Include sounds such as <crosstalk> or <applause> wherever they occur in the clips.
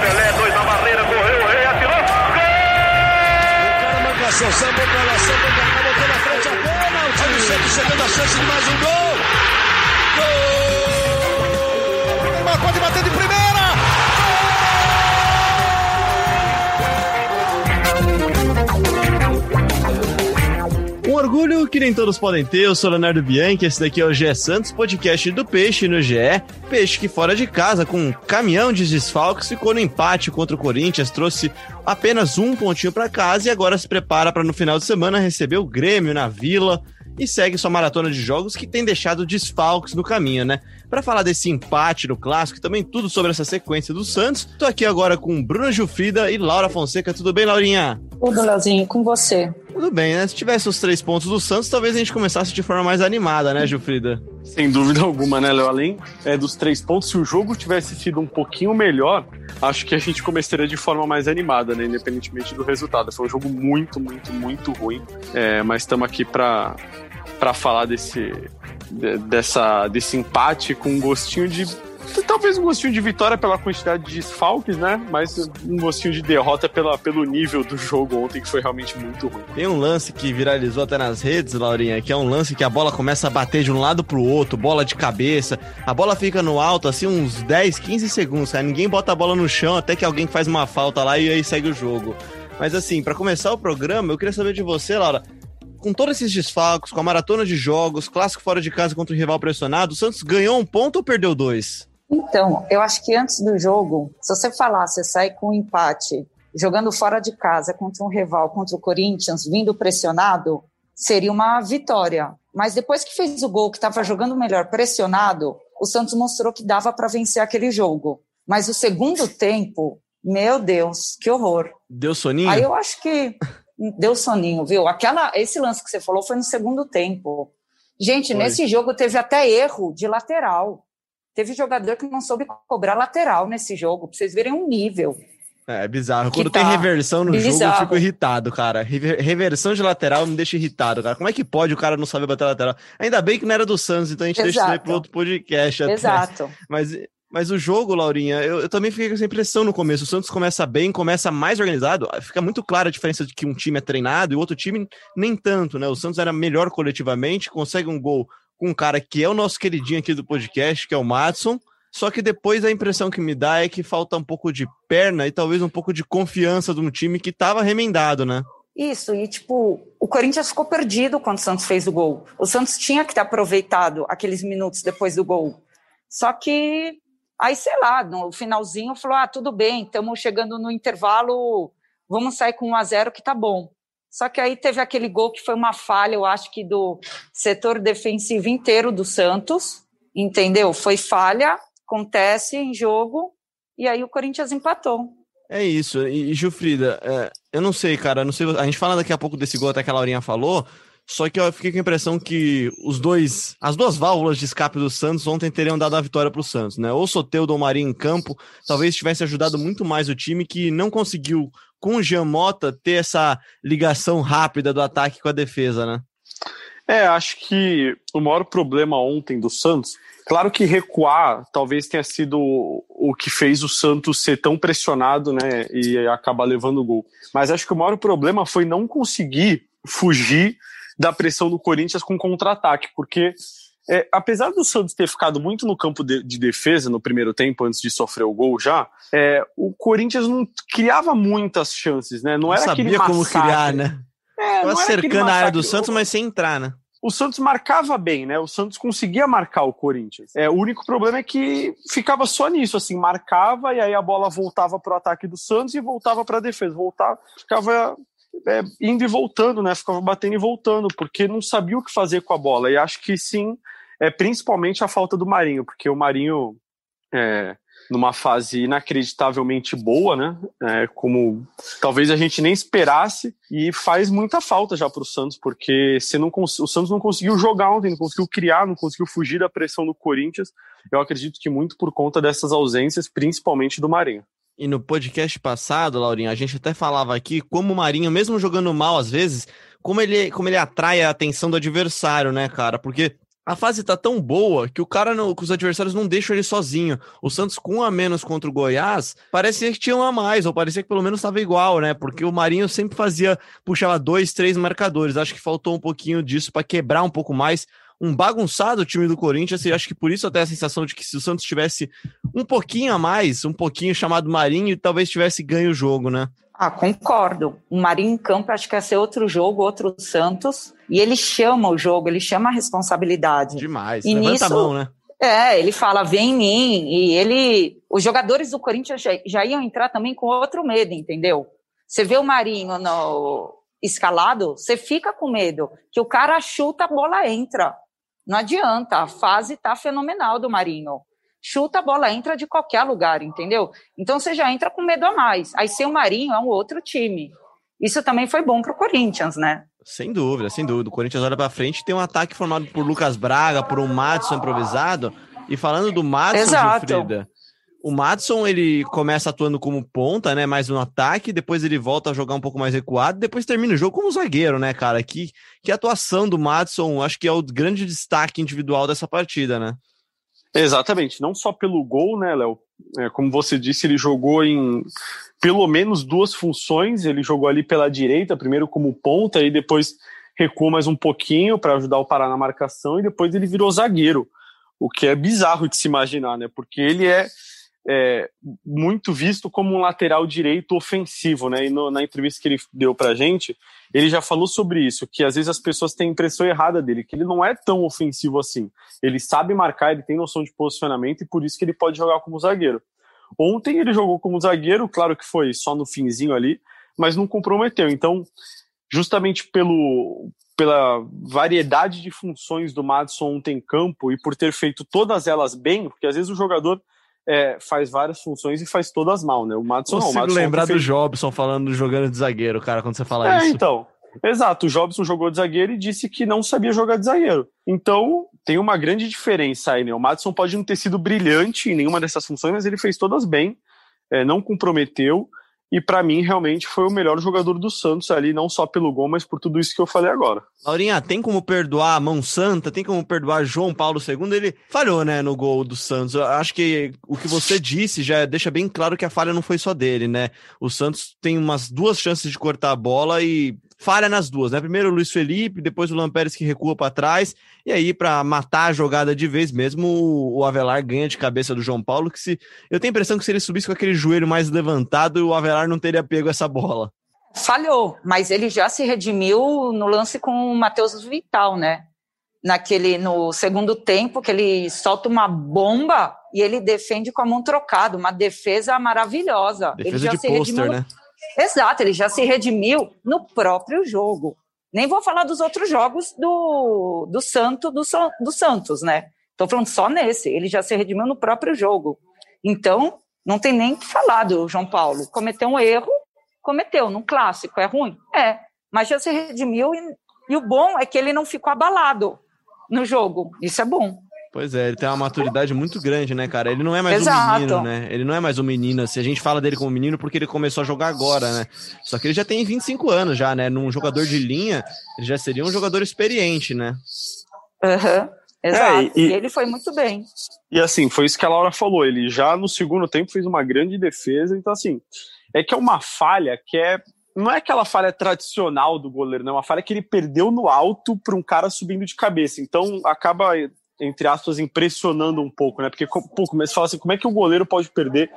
Pelé, dois na barreira, correu, o rei atirou. Gol! O cara marcação, sambou pra lá, sambou pra cá, botou na frente a bola. O time sempre chegando a chance de mais um gol. Gol! Neymar pode bater de primeira. Orgulho que nem todos podem ter, eu sou Leonardo Bianchi, esse daqui é o GE Santos, podcast do Peixe no GE. Peixe que fora de casa, com um caminhão de desfalques, ficou no empate contra o Corinthians, trouxe apenas um pontinho para casa e agora se prepara para no final de semana receber o Grêmio na Vila e segue sua maratona de jogos que tem deixado desfalques no caminho, né? Para falar desse empate no clássico e também tudo sobre essa sequência do Santos, tô aqui agora com Bruno Gilfrida e Laura Fonseca. Tudo bem, Laurinha? Tudo, Leozinho, com você. Tudo bem, né? Se tivesse os três pontos do Santos, talvez a gente começasse de forma mais animada, né, Gilfrida? Sem dúvida alguma, né, Léo? Além é, dos três pontos, se o jogo tivesse sido um pouquinho melhor, acho que a gente começaria de forma mais animada, né? Independentemente do resultado. Foi um jogo muito, muito, muito ruim. É, mas estamos aqui para para falar desse, de, dessa, desse empate com um gostinho de. Talvez um gostinho de vitória pela quantidade de desfalques, né? Mas um gostinho de derrota pela, pelo nível do jogo ontem, que foi realmente muito ruim. Tem um lance que viralizou até nas redes, Laurinha, que é um lance que a bola começa a bater de um lado pro outro, bola de cabeça. A bola fica no alto, assim, uns 10, 15 segundos, cara. Ninguém bota a bola no chão até que alguém faz uma falta lá e aí segue o jogo. Mas assim, para começar o programa, eu queria saber de você, Laura com todos esses desfalques, com a maratona de jogos, clássico fora de casa contra o rival pressionado, o Santos ganhou um ponto ou perdeu dois? Então, eu acho que antes do jogo, se você falar, você sai com um empate, jogando fora de casa contra um rival, contra o Corinthians, vindo pressionado, seria uma vitória. Mas depois que fez o gol, que estava jogando melhor pressionado, o Santos mostrou que dava para vencer aquele jogo. Mas o segundo tempo, meu Deus, que horror. Deu soninho? Aí eu acho que <laughs> deu soninho, viu? Aquela, esse lance que você falou foi no segundo tempo. Gente, foi. nesse jogo teve até erro de lateral. Teve jogador que não soube cobrar lateral nesse jogo, pra vocês verem um nível. É, é bizarro. Quando tá tem reversão no bizarro. jogo, eu fico irritado, cara. Reversão de lateral me deixa irritado, cara. Como é que pode o cara não saber bater lateral? Ainda bem que não era do Santos, então a gente Exato. deixa isso aí pro outro podcast. Até. Exato. Mas mas o jogo, Laurinha, eu, eu, também fiquei com essa impressão no começo. O Santos começa bem, começa mais organizado. Fica muito clara a diferença de que um time é treinado e o outro time nem tanto, né? O Santos era melhor coletivamente, consegue um gol com um cara que é o nosso queridinho aqui do podcast, que é o Matson. Só que depois a impressão que me dá é que falta um pouco de perna e talvez um pouco de confiança de um time que estava remendado, né? Isso, e tipo, o Corinthians ficou perdido quando o Santos fez o gol. O Santos tinha que ter aproveitado aqueles minutos depois do gol. Só que Aí, sei lá, no finalzinho falou: ah, tudo bem, estamos chegando no intervalo, vamos sair com 1 a 0 que tá bom. Só que aí teve aquele gol que foi uma falha, eu acho que do setor defensivo inteiro do Santos, entendeu? Foi falha, acontece em jogo, e aí o Corinthians empatou. É isso. E, Gilfrida, é, eu não sei, cara, não sei. A gente fala daqui a pouco desse gol até que a Laurinha falou, só que eu fiquei com a impressão que os dois, as duas válvulas de escape do Santos ontem teriam dado a vitória para o Santos, né? Ou Soteudo ou Marinho em campo, talvez tivesse ajudado muito mais o time que não conseguiu com o Jean Mota ter essa ligação rápida do ataque com a defesa, né? É, acho que o maior problema ontem do Santos, claro que recuar talvez tenha sido o que fez o Santos ser tão pressionado, né, e acabar levando o gol. Mas acho que o maior problema foi não conseguir fugir da pressão do Corinthians com contra-ataque, porque é, apesar do Santos ter ficado muito no campo de, de, defesa no primeiro tempo, antes de sofrer o gol já, é, o Corinthians não criava muitas chances, né? Não, não era sabia aquele como criar, né? É, Tava cercando a área do Santos, mas sem entrar, né? O Santos marcava bem, né? O Santos conseguia marcar o Corinthians. É, o único problema é que ficava só nisso, assim, marcava e aí a bola voltava para o ataque do Santos e voltava para a defesa, voltava, ficava é, indo e voltando, né? Ficava batendo e voltando, porque não sabia o que fazer com a bola. E acho que sim, é principalmente a falta do Marinho, porque o Marinho, é, numa fase inacreditavelmente boa, né? É, como talvez a gente nem esperasse, e faz muita falta já para o Santos, porque se não o Santos não conseguiu jogar ontem, não conseguiu criar, não conseguiu fugir da pressão do Corinthians. Eu acredito que muito por conta dessas ausências, principalmente do Marinho. E no podcast passado, Laurinha, a gente até falava aqui como o Marinho, mesmo jogando mal às vezes, como ele, como ele atrai a atenção do adversário, né, cara? Porque a fase tá tão boa que o cara, não, os adversários não deixam ele sozinho. O Santos com um a menos contra o Goiás, parecia que tinha um a mais, ou parecia que pelo menos estava igual, né? Porque o Marinho sempre fazia, puxava dois, três marcadores. Acho que faltou um pouquinho disso para quebrar um pouco mais. Um bagunçado time do Corinthians, e acho que por isso até a sensação de que se o Santos tivesse um pouquinho a mais, um pouquinho chamado Marinho, talvez tivesse ganho o jogo, né? Ah, concordo. O Marinho em campo acho que ia ser outro jogo, outro Santos. E ele chama o jogo, ele chama a responsabilidade. Demais. E Levanta nisso, a mão, né? É, ele fala, vem em mim. E ele. Os jogadores do Corinthians já, já iam entrar também com outro medo, entendeu? Você vê o Marinho no escalado, você fica com medo, que o cara chuta, a bola entra. Não adianta, a fase tá fenomenal do Marinho. Chuta, a bola entra de qualquer lugar, entendeu? Então você já entra com medo a mais. Aí sem o Marinho é um outro time. Isso também foi bom pro Corinthians, né? Sem dúvida, sem dúvida. O Corinthians olha para frente, tem um ataque formado por Lucas Braga, por um Madison improvisado. E falando do Madison, Exato. Gilfrida, o Madison ele começa atuando como ponta, né? Mais no ataque, depois ele volta a jogar um pouco mais recuado, depois termina o jogo como zagueiro, né, cara? Que, que atuação do Madison, acho que é o grande destaque individual dessa partida, né? Exatamente, não só pelo gol, né, Léo? É, como você disse, ele jogou em pelo menos duas funções. Ele jogou ali pela direita, primeiro como ponta, e depois recuou mais um pouquinho para ajudar o Pará na marcação, e depois ele virou zagueiro, o que é bizarro de se imaginar, né? Porque ele é, é muito visto como um lateral direito ofensivo, né? E no, na entrevista que ele deu pra gente, ele já falou sobre isso, que às vezes as pessoas têm a impressão errada dele, que ele não é tão ofensivo assim. Ele sabe marcar, ele tem noção de posicionamento e por isso que ele pode jogar como zagueiro. Ontem ele jogou como zagueiro, claro que foi só no finzinho ali, mas não comprometeu. Então, justamente pelo, pela variedade de funções do Madison ontem em campo e por ter feito todas elas bem, porque às vezes o jogador é, faz várias funções e faz todas mal, né? O Madison Consigo não. O Madison lembrar fez... do Jobson falando jogando de zagueiro, cara, quando você fala é, isso. então. Exato, o Jobson jogou de zagueiro e disse que não sabia jogar de zagueiro. Então, tem uma grande diferença aí, né? O Madison pode não ter sido brilhante em nenhuma dessas funções, mas ele fez todas bem, é, não comprometeu, e para mim realmente foi o melhor jogador do Santos ali, não só pelo gol, mas por tudo isso que eu falei agora. Laurinha, tem como perdoar a Mão Santa, tem como perdoar João Paulo II? Ele falhou, né, no gol do Santos. Eu acho que o que você disse já deixa bem claro que a falha não foi só dele, né? O Santos tem umas duas chances de cortar a bola e falha nas duas, né? Primeiro o Luiz Felipe, depois o Lampérez que recua para trás, e aí para matar a jogada de vez mesmo, o Avelar ganha de cabeça do João Paulo, que se eu tenho a impressão que se ele subisse com aquele joelho mais levantado, o Avelar não teria pego essa bola. Falhou, mas ele já se redimiu no lance com o Matheus Vital, né? Naquele no segundo tempo que ele solta uma bomba e ele defende com a mão trocada, uma defesa maravilhosa. Defesa ele já de se pôster, redimiu né? Exato, ele já se redimiu no próprio jogo. Nem vou falar dos outros jogos do, do Santo, do, do Santos, né? Estou falando só nesse. Ele já se redimiu no próprio jogo. Então, não tem nem que falar do João Paulo. Cometeu um erro, cometeu, num clássico. É ruim? É. Mas já se redimiu e, e o bom é que ele não ficou abalado no jogo. Isso é bom. Pois é, ele tem uma maturidade muito grande, né, cara? Ele não é mais Exato. um menino, né? Ele não é mais um menino. Se a gente fala dele como menino, porque ele começou a jogar agora, né? Só que ele já tem 25 anos já, né? Num jogador de linha, ele já seria um jogador experiente, né? Uhum. Exato. É, e- e ele foi muito bem. E assim, foi isso que a Laura falou. Ele já no segundo tempo fez uma grande defesa. Então, assim, é que é uma falha que é. Não é aquela falha tradicional do goleiro, não. É uma falha que ele perdeu no alto para um cara subindo de cabeça. Então, acaba, entre aspas, impressionando um pouco, né? Porque, co- pô, começa a falar assim: como é que o goleiro pode perder?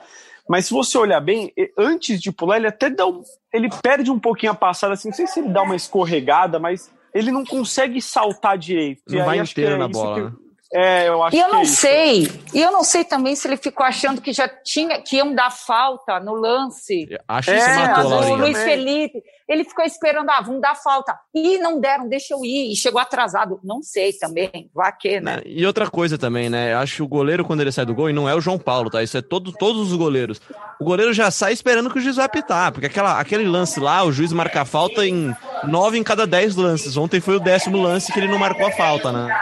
Mas se você olhar bem, antes de pular, ele até dá um, Ele perde um pouquinho a passada, assim. Não sei se ele dá uma escorregada, mas ele não consegue saltar direito. E Não vai inteiro é na bola, que- né? É, eu acho E eu que é não isso. sei, e eu não sei também se ele ficou achando que já tinha, que iam dar falta no lance. Acho É, que você às matou, o Laurinha. Luiz. Felipe, ele ficou esperando, ah, vão dar falta. E não deram, deixa eu ir. E chegou atrasado. Não sei também, vá que, né? Né? E outra coisa também, né? Acho que o goleiro, quando ele sai do gol, e não é o João Paulo, tá? Isso é todo, todos os goleiros. O goleiro já sai esperando que o juiz vai apitar, porque aquela, aquele lance lá, o juiz marca a falta em nove em cada dez lances. Ontem foi o décimo lance que ele não marcou a falta, né?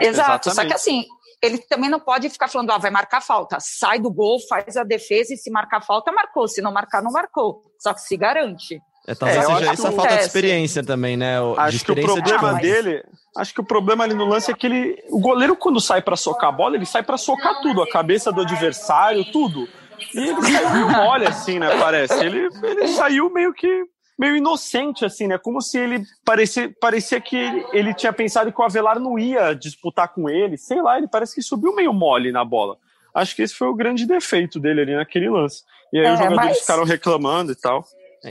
Exato. Só Exatamente. que assim, ele também não pode ficar falando, ah, vai marcar falta. Sai do gol, faz a defesa e se marcar falta, marcou. Se não marcar, não marcou. Só que se garante. É, talvez É, seja acho essa que falta de experiência também, né? o- de Acho que o de problema campo. dele, acho que o problema ali no lance é que ele, o goleiro quando sai pra socar a bola, ele sai pra socar tudo, a cabeça do adversário, tudo. E ele saiu meio mole assim, né, parece. Ele, ele saiu meio que meio inocente assim, né? Como se ele parecia, parecia que ele, ele tinha pensado que o Avelar não ia disputar com ele, sei lá, ele parece que subiu meio mole na bola. Acho que esse foi o grande defeito dele ali naquele lance. E aí É, os jogadores mas- ficaram reclamando e tal.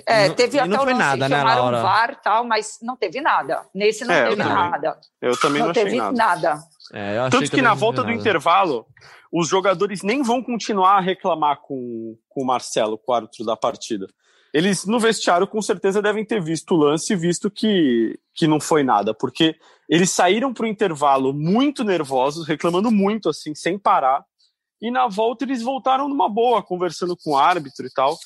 É, E não- teve e até não o foi lance nada, que né, chamaram Laura? VAR e tal, mas não teve nada. Nesse não É, teve também. nada. Eu também não, Não achei teve nada. nada. É, eu achei Tanto que também na volta do intervalo, os jogadores nem vão continuar a reclamar com, com o Marcelo, com o árbitro da partida. Eles, no vestiário, com certeza devem ter visto o lance visto que, que não foi nada, porque eles saíram para o intervalo muito nervosos, reclamando muito, assim, sem parar, e na volta eles voltaram numa boa, conversando com o árbitro e tal.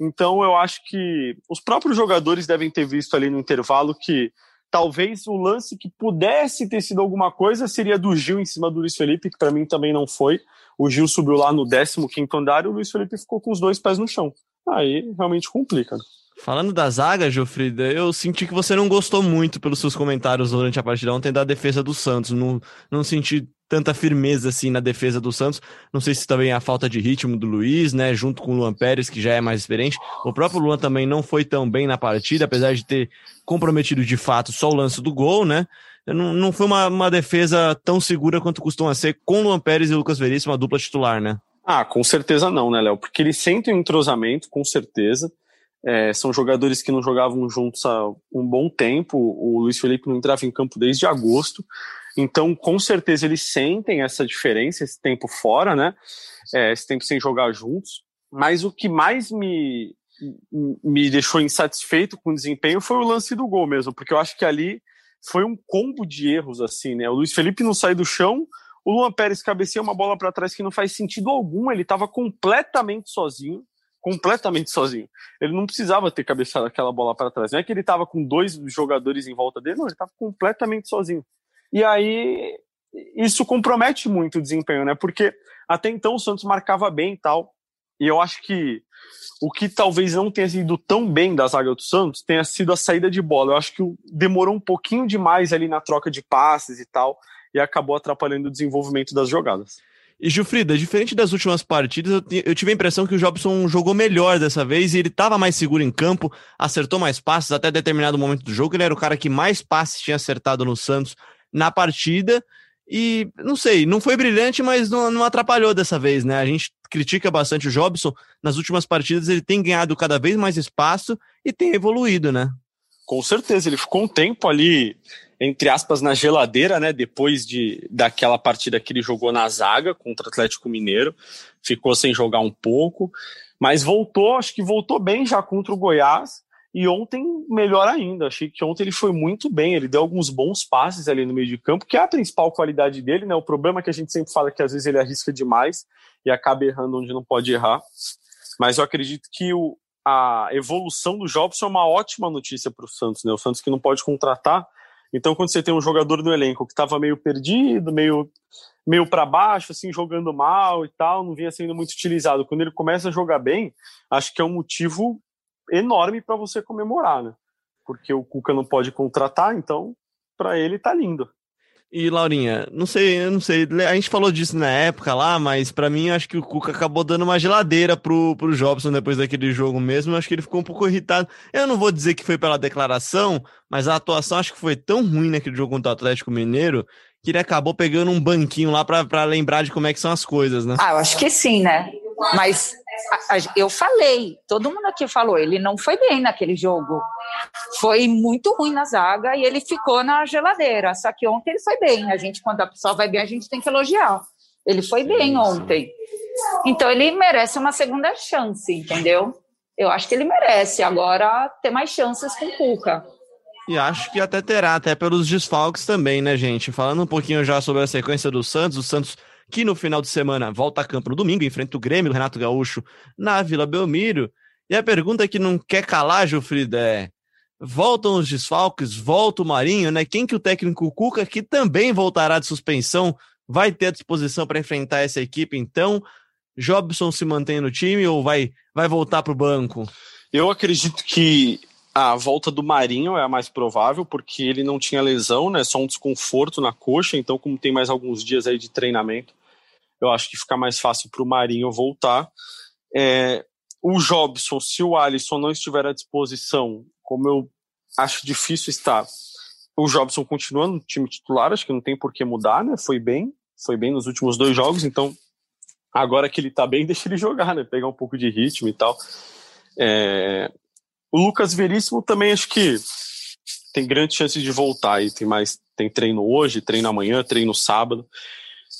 Então eu acho que os próprios jogadores devem ter visto ali no intervalo que talvez o lance que pudesse ter sido alguma coisa seria do Gil em cima do Luiz Felipe, que para mim também não foi. O Gil subiu lá no 15º andar e o Luiz Felipe ficou com os dois pés no chão. Aí realmente complica. Falando da zaga, Gilfrida, eu senti que você não gostou muito pelos seus comentários durante a partida ontem da defesa do Santos. Não, não senti tanta firmeza assim na defesa do Santos. Não sei se também é a falta de ritmo do Luiz, né? Junto com o Luan Pérez, que já é mais experiente. O próprio Luan também não foi tão bem na partida, apesar de ter comprometido de fato só o lance do gol, né? Não, não foi uma, uma defesa tão segura quanto costuma ser com Luan Pérez e Lucas Veríssimo, a dupla titular, né? Ah, com certeza não, né, Léo? Porque eles sentem um entrosamento, com certeza. É, são jogadores que não jogavam juntos há um bom tempo. O Luiz Felipe não entrava em campo desde agosto. Então, com certeza, eles sentem essa diferença, esse tempo fora, né? É, esse tempo sem jogar juntos. Mas o que mais me, me deixou insatisfeito com o desempenho foi o lance do gol mesmo, porque eu acho que ali foi um combo de erros, assim, né? O Luiz Felipe não sai do chão, o Luan Pérez cabeceia uma bola para trás que não faz sentido algum, ele estava completamente sozinho, completamente sozinho. Ele não precisava ter cabeceado aquela bola para trás. Não é que ele estava com dois jogadores em volta dele, não, ele estava completamente sozinho. E aí isso compromete muito o desempenho, né? Porque até então o Santos marcava bem e tal. E eu acho que o que talvez não tenha sido tão bem da zaga do Santos tenha sido a saída de bola. Eu acho que demorou um pouquinho demais ali na troca de passes e tal, e acabou atrapalhando o desenvolvimento das jogadas. E Gilfrida, diferente das últimas partidas, eu, ti- eu tive a impressão que o Jobson jogou melhor dessa vez e ele estava mais seguro em campo, acertou mais passes até determinado momento do jogo. Ele era o cara que mais passes tinha acertado no Santos na partida. E não sei, não foi brilhante, mas não, não atrapalhou dessa vez, né? A gente critica bastante o Jobson. Nas últimas partidas ele tem ganhado cada vez mais espaço e tem evoluído, né? Com certeza, ele ficou um tempo ali, entre aspas, na geladeira, né? Depois de daquela partida que ele jogou na zaga contra o Atlético Mineiro, ficou sem jogar um pouco, mas voltou, acho que voltou bem já contra o Goiás. E ontem, melhor ainda. Achei que ontem ele foi muito bem. Ele deu alguns bons passes ali no meio de campo, que é a principal qualidade dele, né? O problema é que a gente sempre fala que às vezes ele arrisca demais e acaba errando onde não pode errar. Mas eu acredito que o, a evolução do Jobson é uma ótima notícia para o Santos, né? O Santos que não pode contratar. Então, quando você tem um jogador no elenco que estava meio perdido, meio, meio para baixo, assim, jogando mal e tal, não vinha sendo muito utilizado. Quando ele começa a jogar bem, acho que é um motivo enorme para você comemorar, né? Porque o Cuca não pode contratar, então para ele tá lindo. E Laurinha, não sei, não sei, a gente falou disso na época lá, mas pra mim acho que o Cuca acabou dando uma geladeira pro, pro Jobson depois daquele jogo mesmo, acho que ele ficou um pouco irritado. Eu não vou dizer que foi pela declaração, mas a atuação acho que foi tão ruim naquele jogo contra o Atlético Mineiro que ele acabou pegando um banquinho lá pra lembrar de como é que são as coisas, né? Ah, eu acho que sim, né? Mas eu falei, todo mundo aqui falou, ele não foi bem naquele jogo. Foi muito ruim na zaga e ele ficou na geladeira. Só que ontem ele foi bem. A gente, quando a pessoa vai bem, a gente tem que elogiar. Ele foi bem ontem. Então ele merece uma segunda chance, entendeu? Eu acho que ele merece agora ter mais chances com o Cuca. E acho que até terá, até pelos desfalques também, né, gente? Falando um pouquinho já sobre a sequência do Santos, o Santos que no final de semana volta a campo no domingo, enfrenta o Grêmio, o Renato Gaúcho, na Vila Belmiro. E a pergunta que não quer calar, Gilfrida, é: voltam os desfalques, volta o Marinho, né? Quem que o técnico Cuca, que também voltará de suspensão, vai ter à disposição para enfrentar essa equipe, então? Jobson se mantém no time ou vai, vai voltar para o banco? Eu acredito que a volta do Marinho é a mais provável, porque ele não tinha lesão, né? Só um desconforto na coxa, então, como tem mais alguns dias aí de treinamento, eu acho que fica mais fácil para o Marinho voltar. É, o Jobson, se o Alisson não estiver à disposição, como eu acho difícil estar, o Jobson continua no time titular, acho que não tem por que mudar, né? Foi bem, foi bem nos últimos dois jogos, então agora que ele tá bem, <laughs> deixa ele jogar, né? Pegar um pouco de ritmo e tal. É... O Lucas Veríssimo também acho que tem grande chance de voltar e tem mais tem treino hoje, treino amanhã, treino sábado.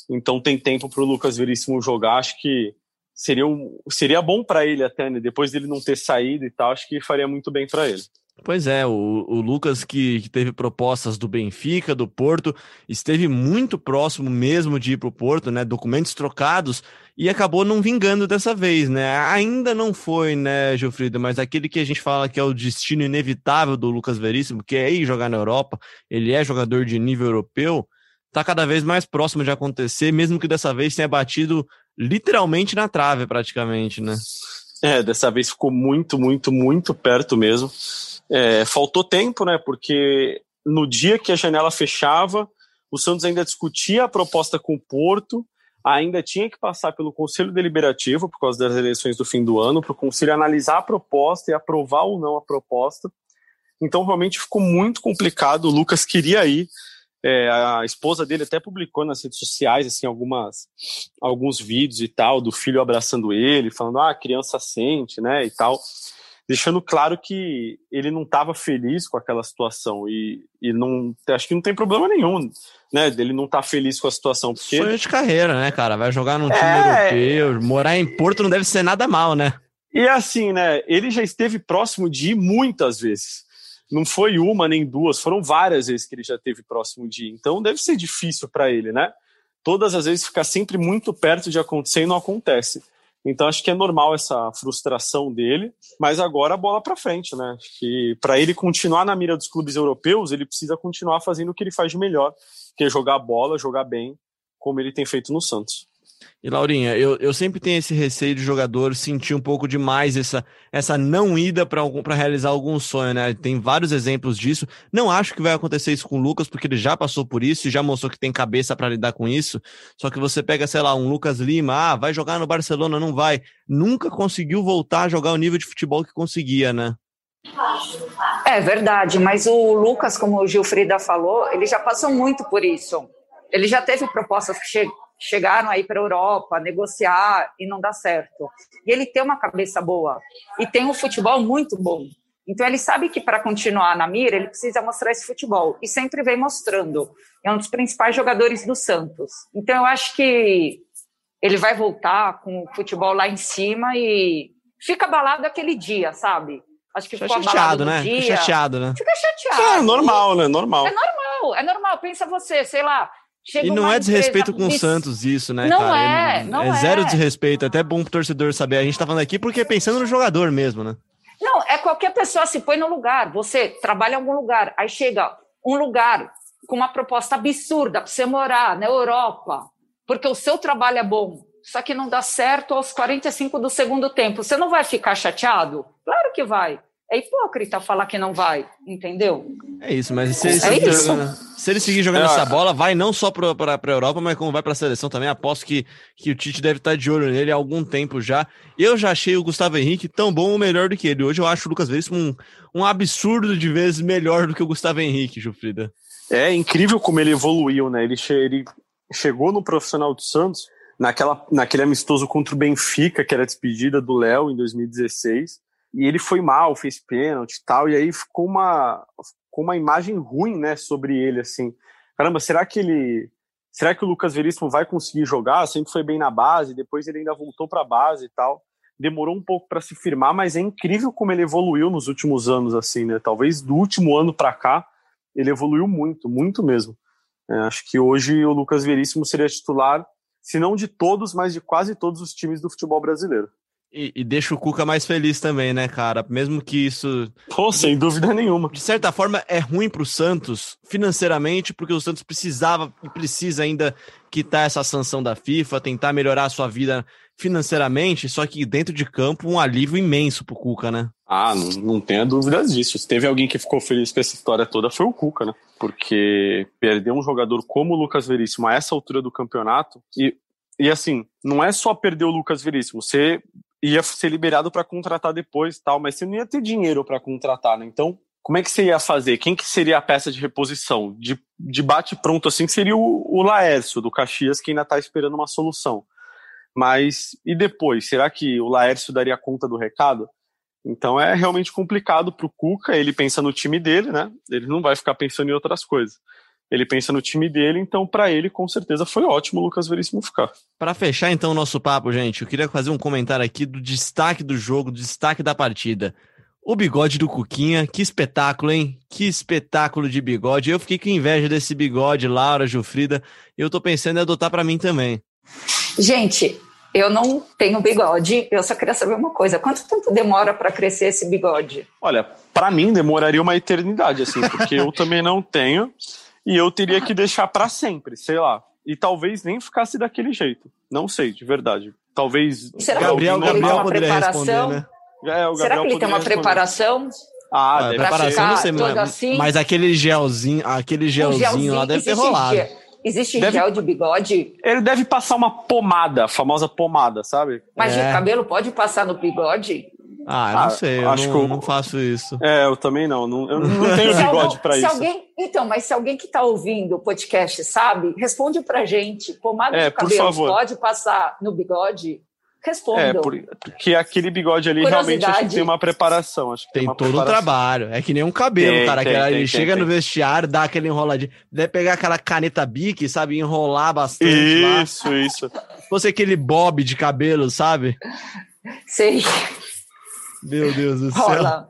Então tem tempo para o Lucas Veríssimo jogar. Acho que seria, um, seria bom para ele até, né? Depois dele não ter saído e tal, acho que faria muito bem para ele. Pois é, o, o Lucas que, que, teve propostas do Benfica, do Porto, esteve muito próximo mesmo de ir para o Porto, né? Documentos trocados e acabou não vingando dessa vez, né? Ainda não foi, né, Gilfrida, mas aquele que a gente fala que é o destino inevitável do Lucas Veríssimo, que é ir jogar na Europa, ele é jogador de nível europeu, tá cada vez mais próximo de acontecer, mesmo que dessa vez tenha batido literalmente na trave, praticamente, né? É, dessa vez ficou muito, muito, muito perto mesmo. É, faltou tempo, né? Porque no dia que a janela fechava, o Santos ainda discutia a proposta com o Porto, ainda tinha que passar pelo Conselho Deliberativo, por causa das eleições do fim do ano, para o Conselho analisar a proposta e aprovar ou não a proposta. Então, realmente ficou muito complicado. O Lucas queria ir. É, a esposa dele até publicou nas redes sociais assim algumas alguns vídeos e tal do filho abraçando ele, falando ah, a criança sente, né, e tal deixando claro que ele não estava feliz com aquela situação e, e não acho que não tem problema nenhum, né? Dele não estar tá feliz com a situação porque sonho de carreira, né, cara? Vai jogar num time é... europeu, morar em Porto não deve ser nada mal, né? E assim, né? Ele já esteve próximo de ir muitas vezes. Não foi uma nem duas, foram várias vezes que ele já esteve próximo de ir. Então deve ser difícil para ele, né? Todas as vezes ficar sempre muito perto de acontecer e não acontece. Então acho que é normal essa frustração dele, mas agora a bola para frente, né? Que para ele continuar na mira dos clubes europeus, ele precisa continuar fazendo o que ele faz de melhor, que é jogar bola, jogar bem, como ele tem feito no Santos. E Laurinha, eu, eu sempre tenho esse receio de jogador sentir um pouco demais essa, essa não ida para realizar algum sonho, né? Tem vários exemplos disso. Não acho que vai acontecer isso com o Lucas, porque ele já passou por isso e já mostrou que tem cabeça para lidar com isso. Só que você pega, sei lá, um Lucas Lima, ah, vai jogar no Barcelona, não vai. Nunca conseguiu voltar a jogar o nível de futebol que conseguia, né? É verdade, mas o Lucas, como o Gilfrida falou, ele já passou muito por isso. Ele já teve propostas que chegaram aí para a Europa negociar e não dá certo. E ele tem uma cabeça boa e tem um futebol muito bom. Então ele sabe que para continuar na mira ele precisa mostrar esse futebol e sempre vem mostrando. É um dos principais jogadores do Santos. Então eu acho que ele vai voltar com o futebol lá em cima e fica abalado aquele dia, sabe? Acho que Fica ficou chateado, né? Dia. Fica chateado, né? Fica chateado. É normal, né? Normal. É normal, é normal. Pensa você, sei lá, e não é desrespeito com o Santos isso, né, não cara? É, não é, é zero desrespeito. Até bom pro torcedor saber. A gente tá falando aqui porque é pensando no jogador mesmo, né? Não, é qualquer pessoa se põe no lugar. Você trabalha em algum lugar, aí chega um lugar com uma proposta absurda para você morar na Europa, porque o seu trabalho é bom, só que não dá certo aos 45 do segundo tempo. Você não vai ficar chateado? Claro que vai. É hipócrita falar que não vai, entendeu? É isso, mas se, ele, é isso. se ele seguir jogando é. essa bola, vai não só para a Europa, mas como vai para a seleção também. Aposto que, que o Tite deve estar de olho nele há algum tempo já. Eu já achei o Gustavo Henrique tão bom ou melhor do que ele. Hoje eu acho o Lucas Veríssimo um, um absurdo de vezes melhor do que o Gustavo Henrique, Jufrida. É incrível como ele evoluiu, né? Ele, che ele chegou no profissional do Santos naquela, naquele amistoso contra o Benfica, que era a despedida do Léo em 2016 e ele foi mal, fez pênalti e tal, e aí ficou uma, ficou uma imagem ruim, né, sobre ele, assim. Caramba, será que ele. Será que o Lucas Veríssimo vai conseguir jogar? Sempre foi bem na base, depois ele ainda voltou para a base e tal. Demorou um pouco para se firmar, mas é incrível como ele evoluiu nos últimos anos, assim, né? Talvez do último ano para cá, ele evoluiu muito, muito mesmo. É, acho que hoje o Lucas Veríssimo seria titular, se não de todos, mas de quase todos os times do futebol brasileiro. E, e, deixa o Cuca mais feliz também, né, cara? Mesmo que isso. Pô, sem dúvida nenhuma. De certa forma, é ruim pro Santos financeiramente, porque o Santos precisava e precisa ainda quitar essa sanção da FIFA, tentar melhorar a sua vida financeiramente, só que dentro de campo, um alívio imenso pro Cuca, né? Ah, não, não tenha dúvidas disso. Se teve alguém que ficou feliz com essa história toda, foi o Cuca, né? Porque perder um jogador como o Lucas Veríssimo a essa altura do campeonato, e, e assim, não é só perder o Lucas Veríssimo, você ia ser liberado para contratar depois tal, mas você não ia ter dinheiro para contratar, né? Então, como é que você ia fazer? Quem que seria a peça de reposição? De, de bate pronto assim seria o, o Laércio do Caxias, que ainda está esperando uma solução. Mas e depois? Será que o Laércio daria conta do recado? Então é realmente complicado para o Cuca. Ele pensa no time dele, né? Ele não vai ficar pensando em outras coisas ele pensa no time dele, então para ele com certeza foi ótimo o Lucas Veríssimo ficar. Para fechar então o nosso papo, gente, eu queria fazer um comentário aqui do destaque do jogo, do destaque da partida. O bigode do Cuquinha, que espetáculo, hein? Que espetáculo de bigode. Eu fiquei com inveja desse bigode, Laura, Jufrida. Eu tô pensando em adotar para mim também. Gente, eu não tenho bigode, eu só queria saber uma coisa: quanto tempo demora para crescer esse bigode? Olha, para mim demoraria uma eternidade, assim, porque eu também não tenho e eu teria que deixar para sempre, sei lá. E talvez nem ficasse daquele jeito. Não sei, de verdade. Talvez. Será Gabriel, que ele Gabriel tem uma preparação? Né? É, Será que ele tem uma responder. preparação? Ah, ah preparação não sei, mas, assim? mas aquele gelzinho, aquele gelzinho, gelzinho lá deve ter rolado. Existe deve, gel de bigode? Ele deve passar uma pomada, a famosa pomada, sabe? Mas é. o cabelo pode passar no bigode? Ah, eu não ah, sei, eu acho não, que eu não faço isso. É, eu também não. não eu não tenho bigode para isso. Alguém, então, mas se alguém que está ouvindo o podcast sabe, responde pra gente. Pomada é, de cabelo pode passar no bigode? Responda. É, porque aquele bigode ali realmente acho que tem uma preparação. Acho tem, tem todo um trabalho. É que nem um cabelo, tem, cara. Tem, que tem, ele chega no vestiário, dá aquele enroladinho. Deve pegar aquela caneta bique, sabe? Enrolar bastante. Isso, lá. isso. <laughs> Se fosse aquele bob de cabelo, sabe? Sei. Meu Deus do céu.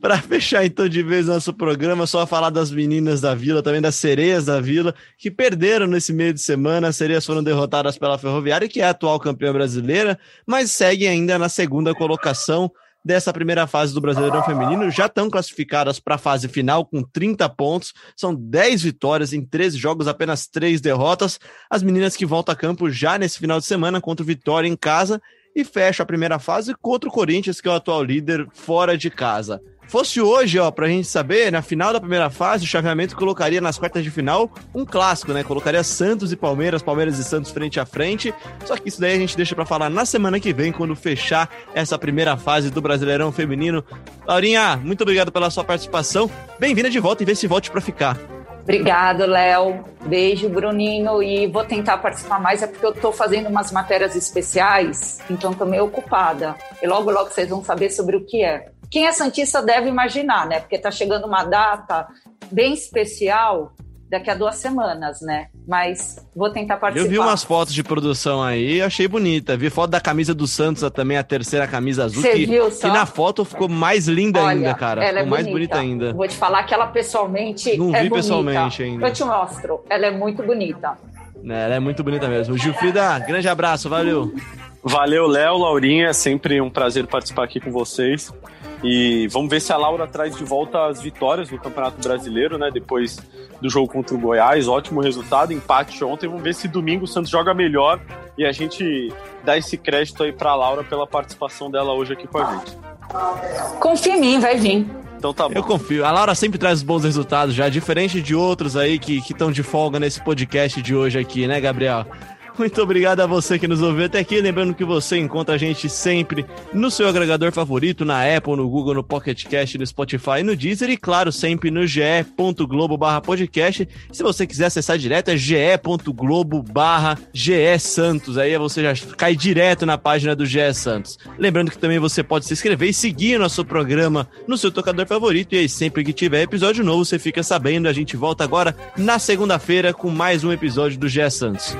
Para fechar então de vez nosso programa, só falar das meninas da Vila, também das sereias da Vila, que perderam nesse meio de semana. As sereias foram derrotadas pela Ferroviária, que é a atual campeã brasileira, mas seguem ainda na segunda colocação dessa primeira fase do Brasileirão Feminino. Já estão classificadas para a fase final com 30 pontos. São 10 vitórias em 13 jogos, apenas 3 derrotas. As meninas que voltam a campo já nesse final de semana contra o Vitória em casa e fecha a primeira fase contra o Corinthians, que é o atual líder, fora de casa. Fosse hoje, ó, pra gente saber, na final da primeira fase, o chaveamento colocaria nas quartas de final um clássico, né? Colocaria Santos e Palmeiras, Palmeiras e Santos frente a frente. Só que isso daí a gente deixa para falar na semana que vem, quando fechar essa primeira fase do Brasileirão Feminino. Laurinha, muito obrigado pela sua participação. Bem-vinda de volta e vê se volte para ficar. Obrigado, Léo. Beijo, Bruninho. E vou tentar participar mais, é porque eu estou fazendo umas matérias especiais, então estou meio ocupada. E logo, logo vocês vão saber sobre o que é. Quem é Santista deve imaginar, né? Porque está chegando uma data bem especial daqui a duas semanas, né? Mas vou tentar participar. Eu vi umas fotos de produção aí, achei bonita. Vi foto da camisa do Santos também, a terceira camisa azul, Você que, viu só? que na foto ficou mais linda Olha, ainda, cara. Ela é ficou é mais bonita ainda. Vou te falar que ela pessoalmente Não é vi bonita. pessoalmente ainda. Eu te mostro. Ela é muito bonita. É, ela é muito bonita mesmo. Gilfrida, grande abraço, valeu. Valeu, Léo, Laurinha. É sempre um prazer participar aqui com vocês. E vamos ver se a Laura traz de volta as vitórias no Campeonato Brasileiro, né? Depois do jogo contra o Goiás, ótimo resultado, empate ontem. Vamos ver se domingo o Santos joga melhor e a gente dá esse crédito aí para a Laura pela participação dela hoje aqui com a gente. Confia em mim, vai vir. Então tá bom. Eu confio. A Laura sempre traz bons resultados já, diferente de outros aí que estão de folga nesse podcast de hoje aqui, né, Gabriel? Muito obrigado a você que nos ouviu até aqui. Lembrando que você encontra a gente sempre no seu agregador favorito, na Apple, no Google, no Pocket Cast, no Spotify, no Deezer e, claro, sempre no ge.globo podcast. Se você quiser acessar direto, é ge.globo Santos. Aí você já cai direto na página do GE Santos. Lembrando que também você pode se inscrever e seguir nosso programa no seu tocador favorito. E aí, sempre que tiver episódio novo, você fica sabendo. A gente volta agora na segunda-feira com mais um episódio do GE Santos.